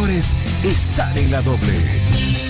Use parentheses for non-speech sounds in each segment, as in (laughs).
mejores están en la doble.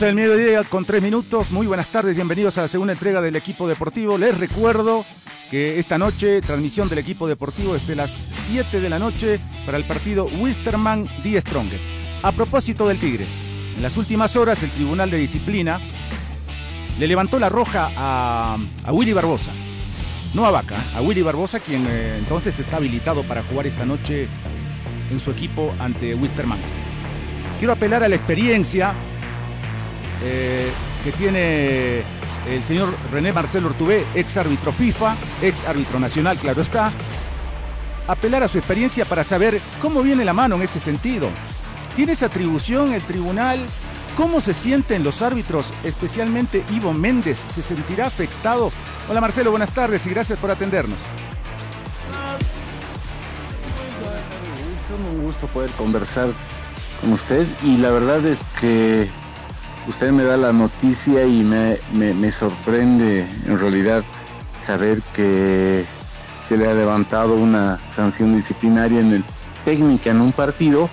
Del mediodía con tres minutos. Muy buenas tardes, bienvenidos a la segunda entrega del equipo deportivo. Les recuerdo que esta noche, transmisión del equipo deportivo desde las 7 de la noche para el partido Wisterman Die Stronger. A propósito del Tigre, en las últimas horas el Tribunal de Disciplina le levantó la roja a, Willy Barbosa. No a Vaca, a Willy Barbosa, quien eh, entonces está habilitado para jugar esta noche en su equipo ante Wisterman. Quiero apelar a la experiencia eh, que tiene el señor René Marcelo Ortubé, ex árbitro FIFA, ex árbitro nacional, claro está, apelar a su experiencia para saber cómo viene la mano en este sentido. ¿Tiene esa atribución el tribunal? ¿Cómo se sienten los árbitros, especialmente Ivo Méndez? ¿Se sentirá afectado? Hola Marcelo, buenas tardes y gracias por atendernos. Es un gusto poder conversar con usted y la verdad es que usted me da la noticia y me, sorprende en realidad saber que se le ha levantado una sanción disciplinaria en el técnica en un partido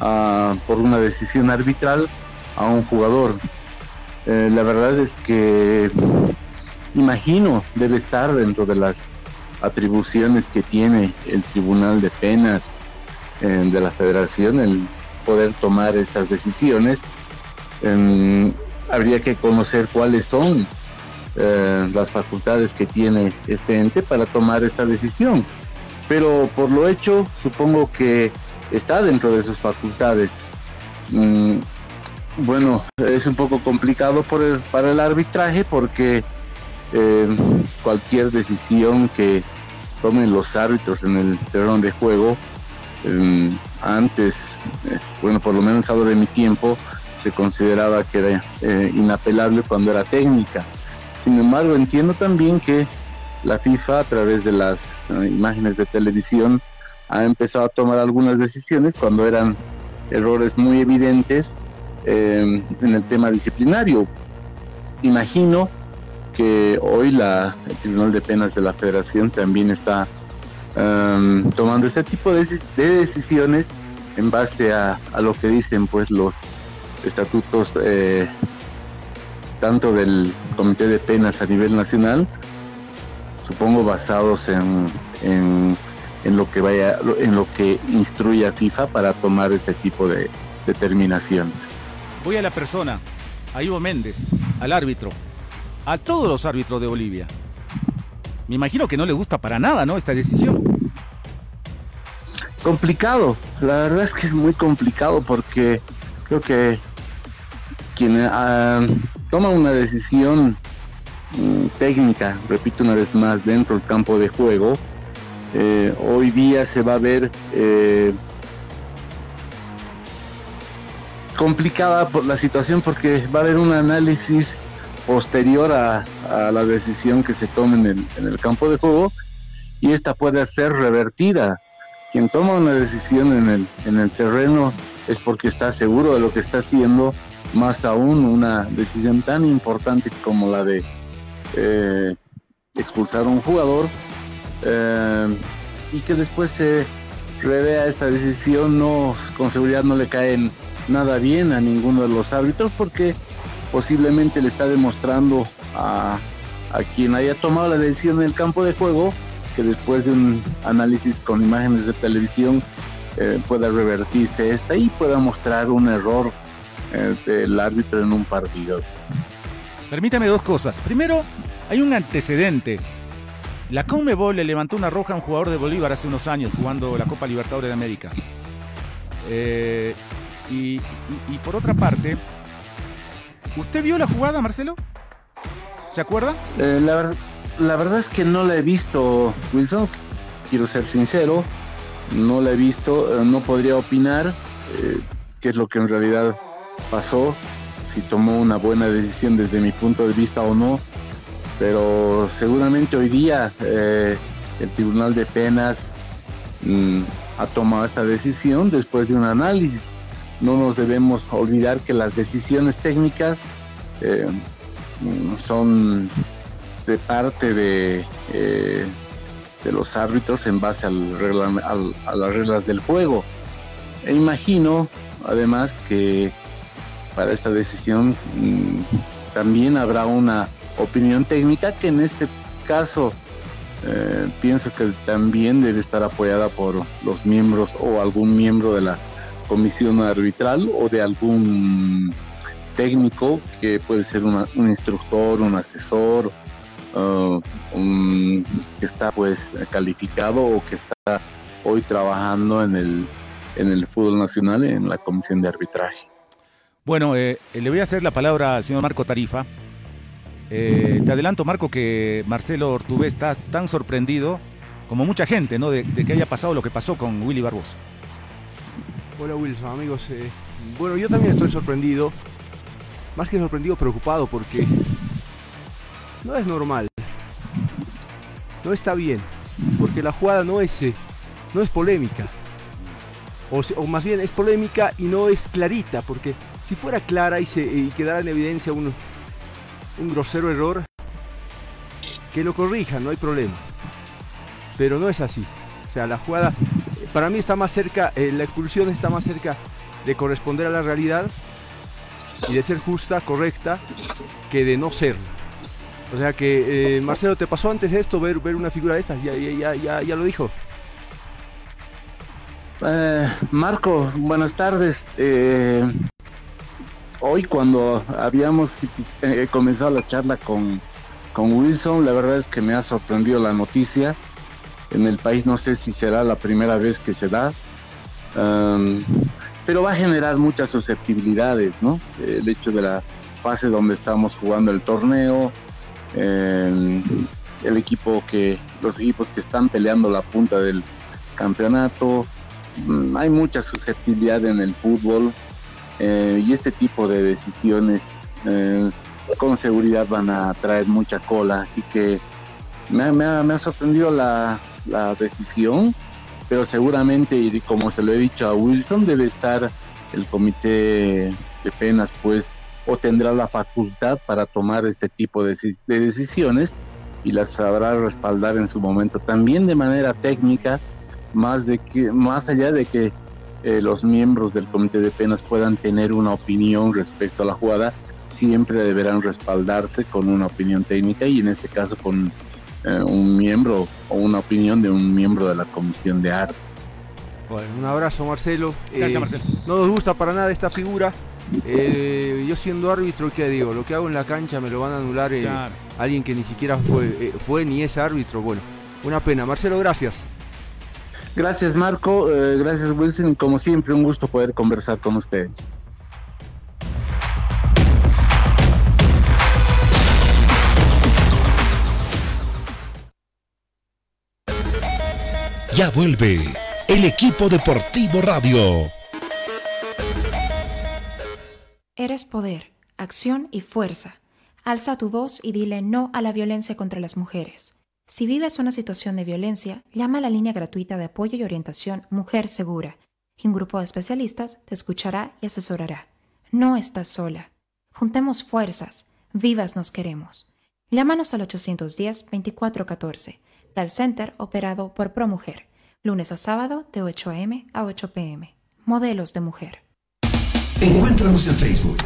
ah, por una decisión arbitral a un jugador. Eh, la verdad es que imagino debe estar dentro de las atribuciones que tiene el Tribunal de Penas eh, de la Federación el poder tomar estas decisiones habría que conocer cuáles son eh, las facultades que tiene este ente para tomar esta decisión. Pero por lo hecho, supongo que está dentro de sus facultades. Mm, bueno, es un poco complicado para el arbitraje porque eh, cualquier decisión que tomen los árbitros en el terreno de juego, eh, antes, bueno, por lo menos hablo de mi tiempo, se consideraba que era eh, inapelable cuando era técnica. Sin embargo, entiendo también que la FIFA a través de las eh, imágenes de televisión ha empezado a tomar algunas decisiones cuando eran errores muy evidentes eh, en el tema disciplinario. Imagino que hoy la, el Tribunal de Penas de la Federación también está tomando este tipo de, decisiones en base a, a, lo que dicen pues los estatutos eh, tanto del Comité de Penas a nivel nacional, supongo basados en, en, lo que vaya, en lo que instruye a FIFA para tomar este tipo de determinaciones. Voy a la persona, a Ivo Méndez, al árbitro, a todos los árbitros de Bolivia. me imagino que no le gusta para nada, ¿no? Esta decisión. Complicado, la verdad es que es muy complicado porque creo que quien uh, toma una decisión mm, técnica, repito una vez más, dentro del campo de juego, eh, hoy día se va a ver eh, complicada por la situación porque va a haber un análisis posterior a, la decisión que se tome en el, campo de juego y esta puede ser revertida. Quien toma una decisión en el terreno es porque está seguro de lo que está haciendo, más aún una decisión tan importante como la de eh, expulsar a un jugador eh, y que después se revea esta decisión, no, con seguridad no le caen nada bien a ninguno de los árbitros porque posiblemente le está demostrando a, quien haya tomado la decisión en el campo de juego que después de un análisis con imágenes de televisión eh, pueda revertirse esta y pueda mostrar un error eh, del árbitro en un partido. Permítame dos cosas. Primero, hay un antecedente. La Conmebol le levantó una roja a un jugador de Bolívar hace unos años jugando la Copa Libertadores de América. Eh, y, por otra parte, ¿usted vio la jugada, Marcelo? ¿Se acuerda? Eh, la, verdad es que no la he visto, Wilson. Quiero ser sincero, no la he visto, eh, no podría opinar qué es lo que en realidad pasó, si tomó una buena decisión desde mi punto de vista o no pero seguramente hoy día eh, el Tribunal de Penas mm, ha tomado esta decisión después de un análisis. No nos debemos olvidar que las decisiones técnicas eh, son de parte de, eh, de los árbitros en base a las reglas del juego. E imagino, además, que para esta decisión también habrá una opinión técnica que en este caso eh, pienso que también debe estar apoyada por los miembros o algún miembro de la comisión arbitral o de algún técnico que puede ser un instructor, un asesor, uh, que está pues calificado o que está hoy trabajando en el, en el fútbol nacional en la comisión de arbitraje. Bueno, eh, le voy a hacer la palabra al señor Marco Tarifa eh, te adelanto, Marco, que Marcelo Ortubé está tan sorprendido como mucha gente, ¿no? De, que haya pasado lo que pasó con Willy Barbosa. Hola Wilson, amigos. Eh, bueno, yo también estoy sorprendido. Más que sorprendido, preocupado porque no es normal. No está bien. Porque la jugada no es, eh, no es polémica. O, o, más bien es polémica y no es clarita. Porque si fuera clara y, quedara en evidencia uno un grosero error, que lo corrijan, no hay problema. Pero no es así. O sea, la jugada, para mí está más cerca, eh, la expulsión está más cerca de corresponder a la realidad y de ser justa, correcta, que de no serlo. O sea que, eh, Marcelo, ¿te pasó antes esto, ver, ver una figura de estas? Ya, ya, ya, ya lo dijo. Eh, Marco, buenas tardes hoy cuando habíamos eh, comenzado la charla con, con Wilson, la verdad es que me ha sorprendido la noticia. En el país no sé si será la primera vez que se da, pero va a generar muchas susceptibilidades, ¿no? El hecho de la fase donde estamos jugando el torneo, el equipo que, los equipos que están peleando la punta del campeonato, mm, hay mucha susceptibilidad en el fútbol, eh, y este tipo de decisiones eh, con seguridad van a traer mucha cola. Así que me, ha, sorprendido la, decisión, pero seguramente, y como se lo he dicho a Wilson, debe estar el comité de penas, pues, o tendrá la facultad para tomar este tipo de, de decisiones y las sabrá respaldar en su momento también de manera técnica, más, de que, más allá de que eh, los miembros del comité de penas puedan tener una opinión respecto a la jugada, siempre deberán respaldarse con una opinión técnica y en este caso con eh, un miembro o una opinión de un miembro de la comisión de arte. Bueno, un abrazo Marcelo. Gracias eh, Marcelo. No nos gusta para nada esta figura, Eh, yo siendo árbitro, ¿qué digo? Lo que hago en la cancha me lo van a anular eh, alguien que ni siquiera fue, eh, fue ni es árbitro. Bueno, una pena. Marcelo, gracias. Gracias Marco, gracias Wilson. Como siempre, un gusto poder conversar con ustedes. Ya vuelve el equipo deportivo radio. Eres poder, acción y fuerza. Alza tu voz y dile no a la violencia contra las mujeres. Si vives una situación de violencia, llama a la línea gratuita de apoyo y orientación Mujer Segura y un grupo de especialistas te escuchará y asesorará. No estás sola. Juntemos fuerzas. Vivas nos queremos. Llámanos al 810-2414 Call Center operado por ProMujer, lunes a sábado de 8 a.m. a 8 p.m. Modelos de mujer. Encuéntranos en Facebook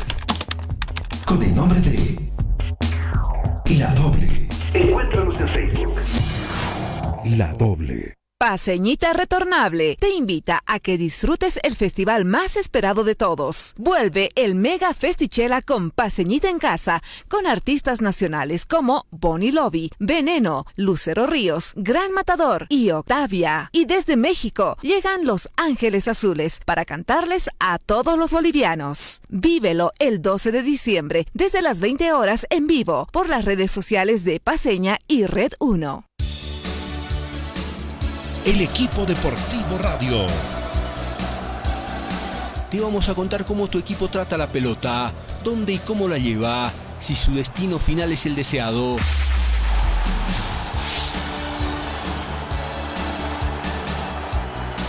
con el nombre de La Doble. Encuéntranos en Facebook. La Doble. Paseñita Retornable te invita a que disfrutes el festival más esperado de todos. Vuelve el Mega Festichela con Paseñita en casa, con artistas nacionales como Bonnie Lobby, Veneno, Lucero Ríos, Gran Matador y Octavia. Y desde México llegan Los Ángeles Azules para cantarles a todos los bolivianos. Vívelo el 12 de diciembre desde las 20 horas en vivo por las redes sociales de Paseña y Red 1 el equipo deportivo radio. Te vamos a contar cómo tu equipo trata la pelota, dónde y cómo la lleva, si su destino final es el deseado.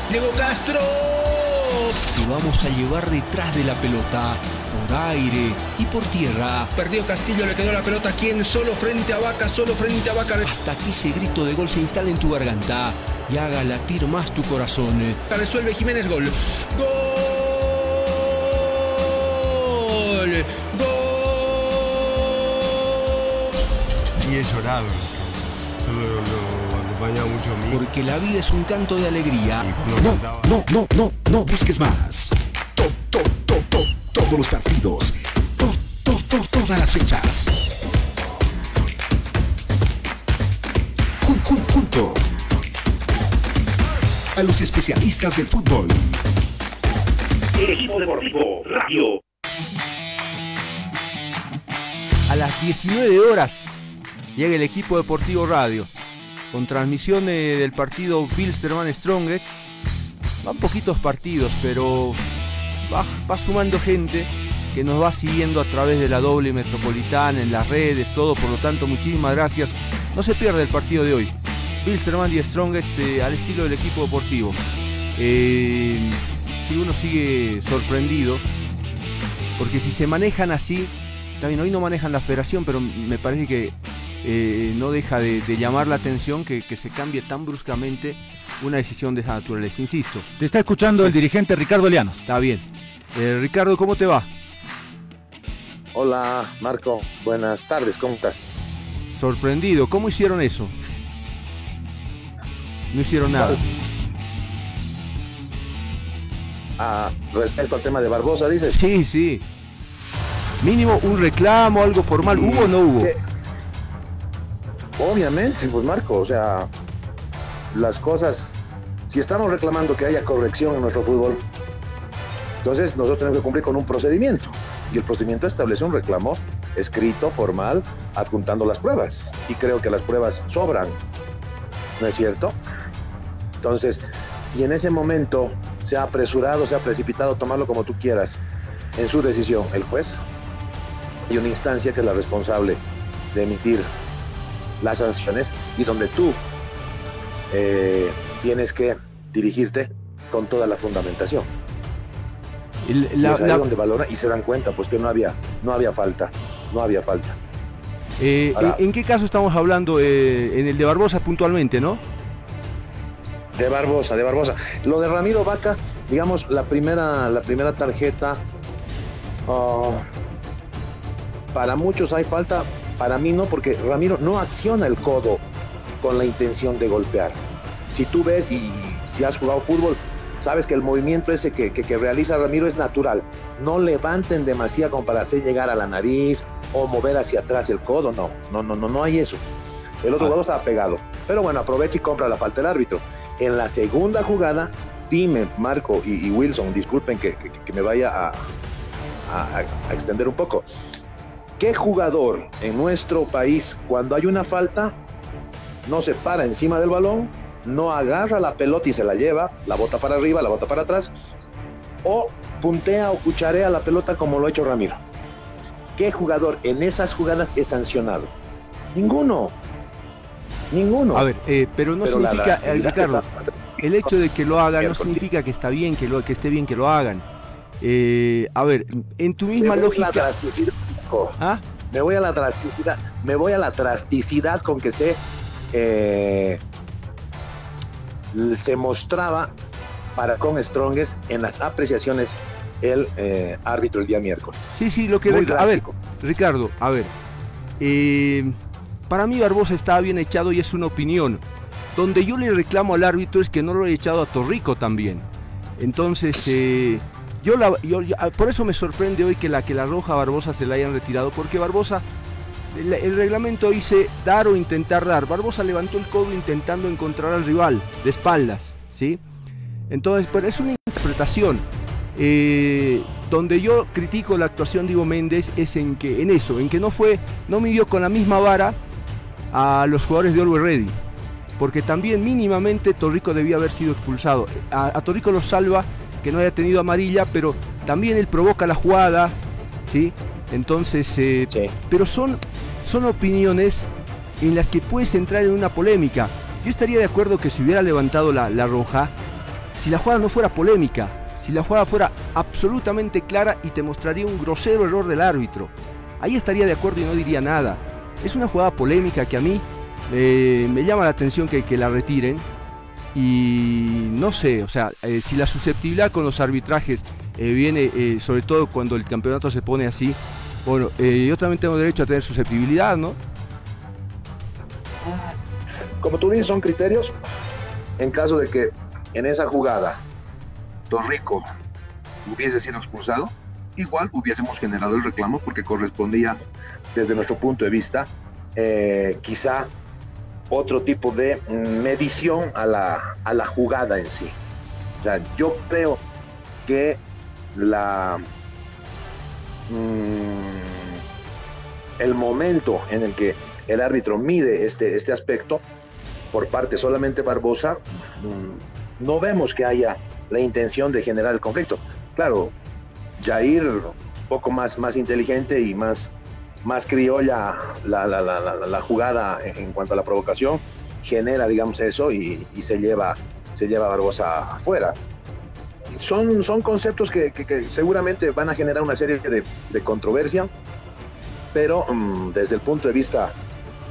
Diego Castro. Te vamos a llevar detrás de la pelota por aire y por tierra. Perdió Castillo, le quedó la pelota. ¿Quién? Solo frente a Vaca, solo frente a Vaca. Hasta que ese grito de gol se instale en tu garganta y haga latir más tu corazón. Resuelve Jiménez, gol. ¡Gol! ¡Gol! Y he llorado. Lo acompañaba mucho a mí. Porque la vida es un canto de alegría. No, no, no, no, no busques más. Top, top, top, top todos los partidos, todas las fechas. junto a los especialistas del fútbol. equipo deportivo Radio. A las 19 horas llega el equipo deportivo Radio con transmisión del partido Bilsterman Strongest. Van poquitos partidos, pero va, sumando gente que nos va siguiendo a través de la doble metropolitana, en las redes, todo. Por lo tanto, muchísimas gracias. No se pierde el partido de hoy. Bilsterman y Strongest eh, al estilo del equipo deportivo. Eh, si uno sigue sorprendido, porque si se manejan así, también hoy no manejan la federación, pero me parece que eh, no deja de, llamar la atención que, que se cambie tan bruscamente una decisión de esa naturaleza, insisto. Te está escuchando el dirigente Ricardo Llanos. Está bien. Eh, Ricardo, ¿cómo te va? Hola, Marco. Buenas tardes, ¿cómo estás? Sorprendido, ¿cómo hicieron eso? No hicieron nada. Ah, respecto al tema de Barbosa, dices. Sí, sí. Mínimo un reclamo, algo formal, ¿hubo o no hubo? Obviamente, pues Marco, o sea, las cosas, si estamos reclamando que haya corrección en nuestro fútbol, entonces nosotros tenemos que cumplir con un procedimiento. Y el procedimiento establece un reclamo escrito, formal, adjuntando las pruebas. Y creo que las pruebas sobran. ¿No es cierto? Entonces, si en ese momento se ha apresurado, se ha precipitado, tomarlo como tú quieras, en su decisión, el juez, y una instancia que es la responsable de emitir las sanciones y donde tú eh, tienes que dirigirte con toda la fundamentación. y es ahí donde valora y se dan cuenta pues que no había, no había falta, no había falta. Eh, ¿en, qué caso estamos hablando? Eh, en el de Barbosa puntualmente, ¿no? De Barbosa, de Barbosa. Lo de Ramiro Vaca, digamos, la primera, la primera tarjeta, oh, para muchos hay falta, para mí no, porque Ramiro no acciona el codo con la intención de golpear. Si tú ves y si has jugado fútbol, sabes que el movimiento ese que, realiza Ramiro es natural. no levanten demasiado como para hacer llegar a la nariz o mover hacia atrás el codo, no, no, no, no, no hay eso. El otro jugador estaba pegado. Pero bueno, aprovecha y compra la falta del árbitro. En la segunda jugada, dime, Marco y, Wilson, disculpen que, me vaya a, a, extender un poco. ¿Qué jugador en nuestro país, cuando hay una falta, no se para encima del balón, no agarra la pelota y se la lleva, la bota para arriba, la bota para atrás, o puntea o cucharea la pelota como lo ha hecho Ramiro? ¿Qué jugador en esas jugadas es sancionado? Ninguno. Ninguno. A ver, eh, pero no significa, eh, Ricardo, el hecho de que lo hagan no significa que está bien, que, lo, que esté bien que lo hagan. Eh, a ver, en tu misma lógica. ¿Ah? Me voy a la trasticidad. Me voy a la trasticidad con que se se mostraba para con Strongest en las apreciaciones el árbitro el día miércoles. Sí, sí, lo que a ver, Ricardo, a ver. Eh, para mí Barbosa estaba bien echado y es una opinión. Donde yo le reclamo al árbitro es que no lo he echado a Torrico también. Entonces, eh, yo, la, por eso me sorprende hoy que la, que la roja Barbosa se la hayan retirado, porque Barbosa, el, reglamento dice dar o intentar dar. Barbosa levantó el codo intentando encontrar al rival de espaldas, ¿sí? Entonces, pero es una interpretación. Eh, donde yo critico la actuación de Ivo Méndez es en que en eso, en que no fue, no midió con la misma vara a los jugadores de Always Ready. Porque también mínimamente Torrico debía haber sido expulsado. A, Torrico lo salva que no haya tenido amarilla, pero también él provoca la jugada, ¿sí? Entonces, eh, pero son, son opiniones en las que puedes entrar en una polémica. Yo estaría de acuerdo que si hubiera levantado la, la roja, si la jugada no fuera polémica, si la jugada fuera absolutamente clara y te mostraría un grosero error del árbitro. Ahí estaría de acuerdo y no diría nada. Es una jugada polémica que a mí eh, me llama la atención que, la retiren. Y no sé, o sea, eh, si la susceptibilidad con los arbitrajes eh, viene, sobre todo cuando el campeonato se pone así, bueno, yo también tengo derecho a tener susceptibilidad, ¿no? Como tú dices, son criterios en caso de que en esa jugada Torrico hubiese sido expulsado, igual hubiésemos generado el reclamo porque correspondía desde nuestro punto de vista, eh, quizá otro tipo de medición a la, a la jugada en sí. O sea, yo creo que la mm, el momento en el que el árbitro mide este, este aspecto por parte solamente Barbosa, mm, no vemos que haya la intención de generar el conflicto. Claro, Jair, un poco más, más inteligente y más, más criolla la, la, la, la, jugada en cuanto a la provocación, genera, digamos, eso y, se lleva se lleva Barbosa afuera. Son, son conceptos que, seguramente van a generar una serie de, controversia, pero mm, desde el punto de vista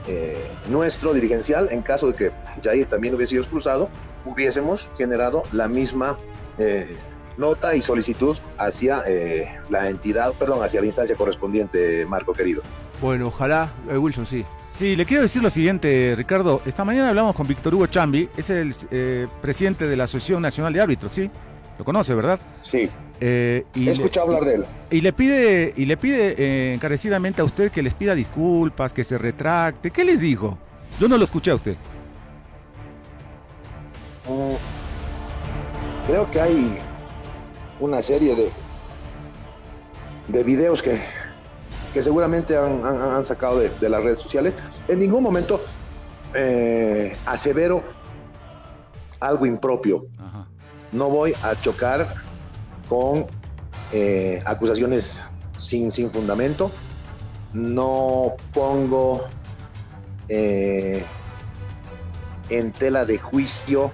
eh, nuestro dirigencial, en caso de que Jair también hubiese sido expulsado, hubiésemos generado la misma eh, nota y solicitud hacia eh, la entidad, perdón, hacia la instancia correspondiente, Marco querido. Bueno, ojalá, eh, Wilson, sí. Sí, le quiero decir lo siguiente, Ricardo. Esta mañana hablamos con Víctor Hugo Chambi, es el eh, presidente de la Asociación Nacional de Árbitros, ¿sí? Lo conoce, ¿verdad? Sí. y He escuchado hablar de él. Y le pide, y le pide encarecidamente a usted que les pida disculpas, que se retracte. ¿Qué les dijo? Yo no lo escuché a usted. Mm, creo que hay una serie de, de videos que, que seguramente han, sacado de, las redes sociales. En ningún momento eh, asevero algo impropio. No voy a chocar con eh, acusaciones sin, sin fundamento. No pongo eh, en tela de juicio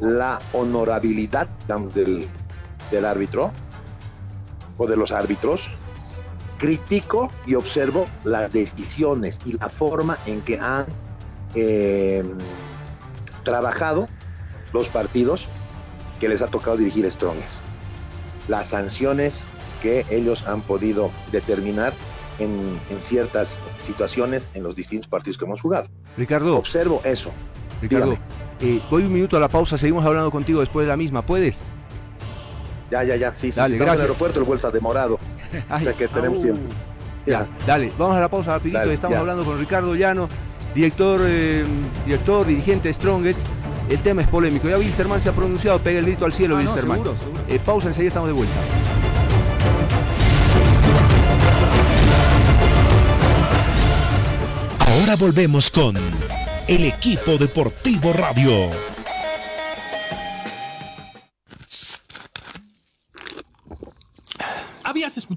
la honorabilidad del, del árbitro o de los árbitros, critico y observo las decisiones y la forma en que han em, trabajado los partidos que les ha tocado dirigir Strongest. Las sanciones que ellos han podido determinar en, en, ciertas situaciones en los distintos partidos que hemos jugado. Ricardo. Observo eso. Ricardo, eh, voy un minuto a la pausa, seguimos hablando contigo después de la misma, ¿puedes? Ya, ya, ya, sí, sí. Dale, estamos en gracias. el aeropuerto, el vuelo está demorado. (laughs) o sea que tenemos au. tiempo. Ya, dale, vamos a la pausa rapidito. Dale, Estamos ya. hablando con Ricardo Llano, director, eh, director, dirigente de Strongest. El tema es polémico. Ya Wilstermann se ha pronunciado, pega el grito al cielo, Ah, no, Wilstermann. seguro, seguro. Eh, pausa, enseguida estamos de vuelta. Ahora volvemos con el equipo deportivo radio.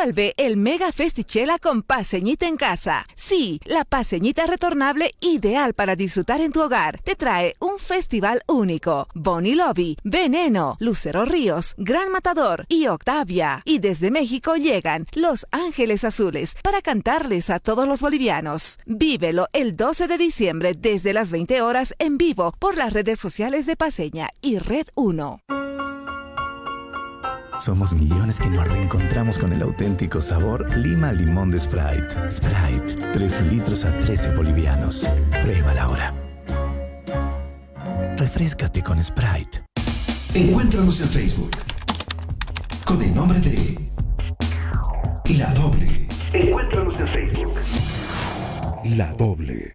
Vuelve el Mega Festichela con paseñita en casa. Sí, la paseñita retornable ideal para disfrutar en tu hogar. Te trae un festival único. Bonnie Lobby, Veneno, Lucero Ríos, Gran Matador y Octavia. Y desde México llegan Los Ángeles Azules para cantarles a todos los bolivianos. Vívelo el 12 de diciembre desde las 20 horas en vivo por las redes sociales de Paseña y Red 1. Somos millones que nos reencontramos con el auténtico sabor Lima Limón de Sprite. Sprite, 3 litros a 13 bolivianos. Pruébala ahora. Refrescate con Sprite. Encuéntranos en Facebook con el nombre de La Doble. Encuéntranos en Facebook. La doble.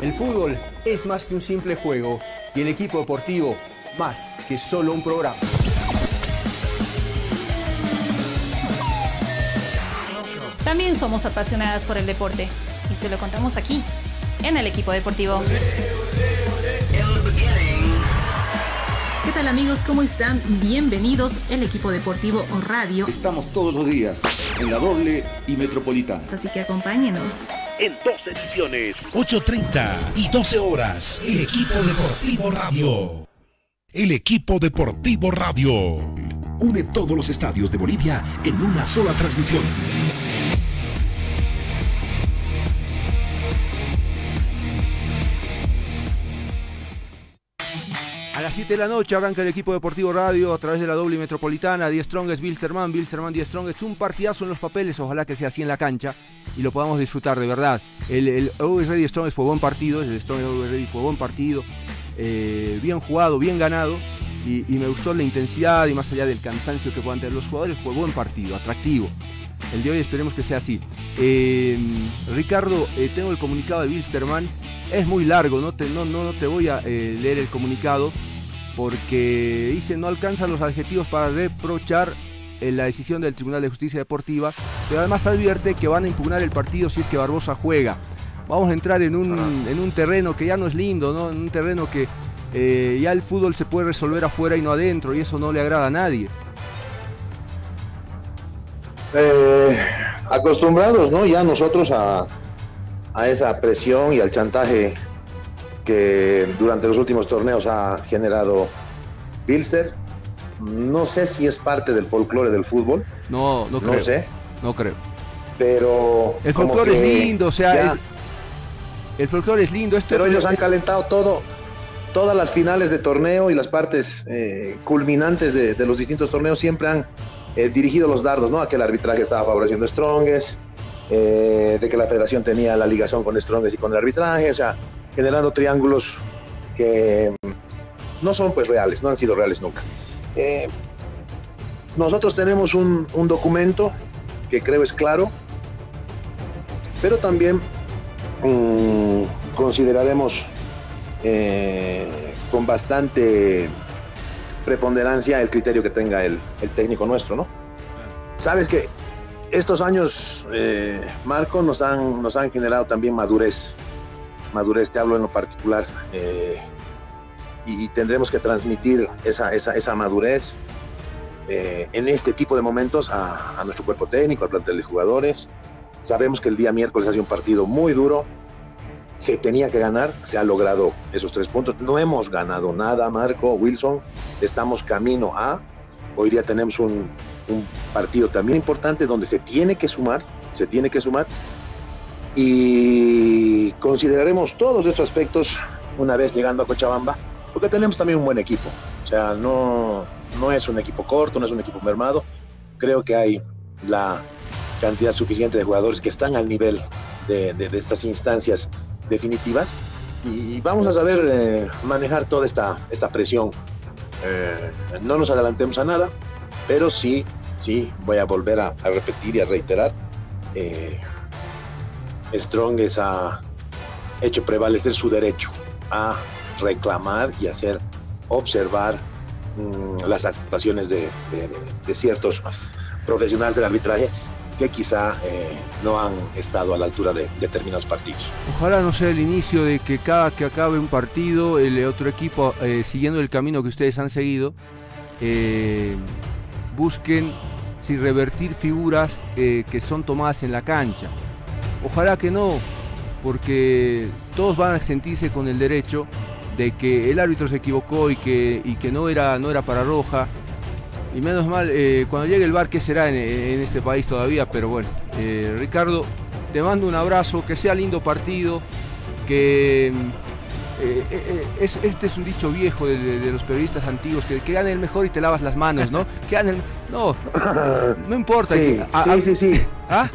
El fútbol es más que un simple juego y el equipo deportivo más que solo un programa. También somos apasionadas por el deporte y se lo contamos aquí, en el equipo deportivo. ¿Qué tal amigos? ¿Cómo están? Bienvenidos el equipo deportivo o radio. Estamos todos los días en la doble y metropolitana. Así que acompáñenos. En dos ediciones. 8.30 y 12 horas. El equipo deportivo radio. El equipo deportivo radio. Une todos los estadios de Bolivia en una sola transmisión. Las 7 de la noche arranca el equipo deportivo radio a través de la doble metropolitana. 10 Strongest, Bilsterman, Bilsterman, 10 Strongest. Un partidazo en los papeles, ojalá que sea así en la cancha y lo podamos disfrutar de verdad. El, el Always Ready Strongest fue buen partido, el Strongest Always Ready fue buen partido. eh, bien jugado, bien ganado. Y, me gustó la intensidad y más allá del cansancio que puedan tener los jugadores, fue buen partido, atractivo. El de hoy esperemos que sea así. Eh, Ricardo, eh, tengo el comunicado de Bilsterman. Es muy largo, no te, no, no, no te voy a eh, leer el comunicado porque dice no alcanzan los adjetivos para reprochar eh, la decisión del Tribunal de Justicia Deportiva, pero además advierte que van a impugnar el partido si es que Barbosa juega. Vamos a entrar en un, en un terreno que ya no es lindo, ¿no? en un terreno que eh, ya el fútbol se puede resolver afuera y no adentro, y eso no le agrada a nadie. Eh, acostumbrados, ¿no? Ya nosotros a, a esa presión y al chantaje que durante los últimos torneos ha generado Bilster. No sé si es parte del folclore del fútbol. No, no creo. No sé. No creo. Pero. El folclore es lindo, o sea, ya- es- el folclore es lindo. Esto Pero es- ellos han calentado todo, todas las finales de torneo y las partes eh, culminantes de, de los distintos torneos siempre han eh, dirigido los dardos, ¿no? A que el arbitraje estaba favoreciendo a Strongest, eh, de que la federación tenía la ligación con Strongest y con el arbitraje, o sea, generando triángulos que no son pues reales, no han sido reales nunca. Eh, nosotros tenemos un, un documento que creo es claro, pero también mm, consideraremos eh, con bastante preponderancia el criterio que tenga el, el técnico nuestro, ¿no? Sabes que estos años, eh, Marco, nos han, nos han generado también madurez. Madurez, te hablo en lo particular. eh, y, tendremos que transmitir esa, esa, esa madurez eh, en este tipo de momentos a, nuestro cuerpo técnico, al plantel de jugadores. Sabemos que el día miércoles ha sido un partido muy duro, se tenía que ganar, se ha logrado esos tres puntos. No hemos ganado nada, Marco, Wilson. Estamos camino a. Hoy día tenemos un, un partido también importante donde se tiene que sumar, se tiene que sumar. Y consideraremos todos estos aspectos una vez llegando a Cochabamba, porque tenemos también un buen equipo. O sea, no, no es un equipo corto, no es un equipo mermado. Creo que hay la cantidad suficiente de jugadores que están al nivel de, de, estas instancias definitivas y vamos a saber eh, manejar toda esta, esta presión. Eh, no nos adelantemos a nada, pero sí, sí, voy a volver a, a repetir y a reiterar. Eh, Strongest ha hecho prevalecer su derecho a reclamar y hacer observar mmm, las actuaciones de, ciertos profesionales del arbitraje que quizá eh, no han estado a la altura de determinados partidos. Ojalá no sea el inicio de que cada que acabe un partido, el otro equipo, eh, siguiendo el camino que ustedes han seguido, eh, busquen si revertir figuras que son tomadas en la cancha. Ojalá que no, porque todos van a sentirse con el derecho de que el árbitro se equivocó y que, y que no, era, no era para roja y menos mal, eh, cuando llegue el bar, ¿qué será en, en este país todavía? Pero bueno, eh, Ricardo, te mando un abrazo, que sea lindo partido, que eh, es, este es un dicho viejo de, de, de los periodistas antiguos, que, que, gane el mejor y te lavas las manos, ¿no? Que gane el... No, no importa. (laughs) Sí, que, a, sí, sí, sí. ¿Ah?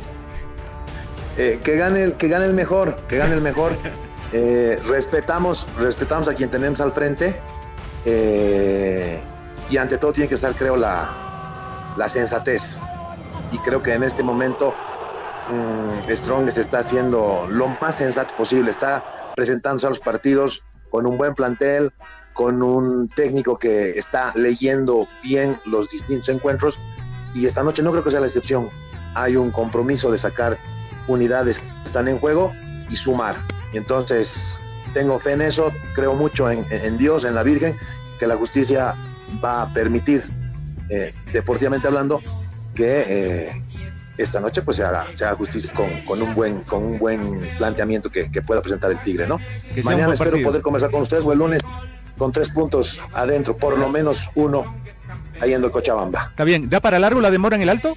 Que, gane el, que gane el mejor, que gane el mejor. (laughs) respetamos, respetamos a quien tenemos al frente. Eh, y ante todo tiene que estar, creo, la, la sensatez. Y creo que en este momento mmm, Strong se está haciendo lo más sensato posible, está presentándose a los partidos con un buen plantel, con un técnico que está leyendo bien los distintos encuentros y esta noche no creo que sea la excepción. Hay un compromiso de sacar unidades que están en juego y sumar. Y entonces tengo fe en eso, creo mucho en, en Dios, en la Virgen, que la justicia va a permitir, eh, deportivamente hablando, que eh, esta noche pues se haga, se haga justicia con, con, un buen, con un buen planteamiento que, que pueda presentar el Tigre, ¿no? Mañana espero partido. poder conversar con ustedes o el lunes con tres puntos adentro, por lo menos uno ahí en el Cochabamba. Está bien, ¿da para largo la demora en el alto?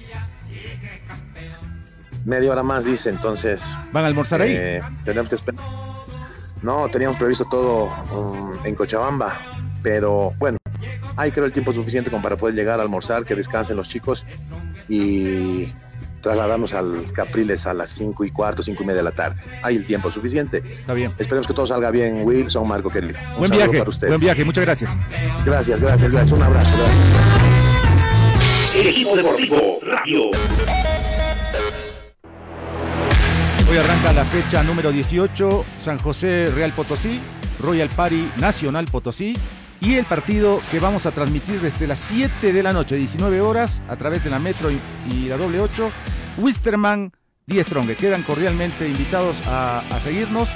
Media hora más, dice, entonces. ¿Van a almorzar ahí? Eh, tenemos que esperar. No, teníamos previsto todo um, en Cochabamba, pero bueno, hay creo el tiempo suficiente como para poder llegar a almorzar, que descansen los chicos y trasladarnos al Capriles a las 5 y cuarto, 5 y media de la tarde. Hay el tiempo suficiente. Está bien. Esperemos que todo salga bien, Wilson, Marco, querido. Un buen viaje, para ustedes. buen viaje, muchas gracias. Gracias, gracias, gracias. Un abrazo, gracias. El equipo deportivo Radio. Hoy arranca la fecha número 18, San José Real Potosí, Royal Party Nacional Potosí, y el partido que vamos a transmitir desde las 7 de la noche, 19 horas, a través de la Metro y, la doble 8, Wisterman Die Strong. Quedan cordialmente invitados a, a, seguirnos.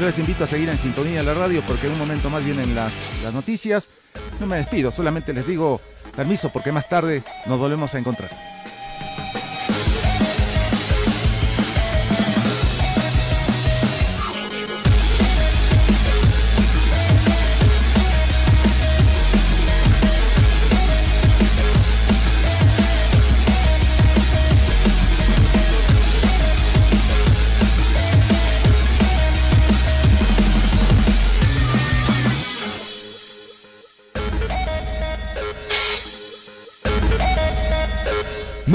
Yo les invito a seguir en sintonía de la radio porque en un momento más vienen las, las noticias. No me despido, solamente les digo permiso porque más tarde nos volvemos a encontrar.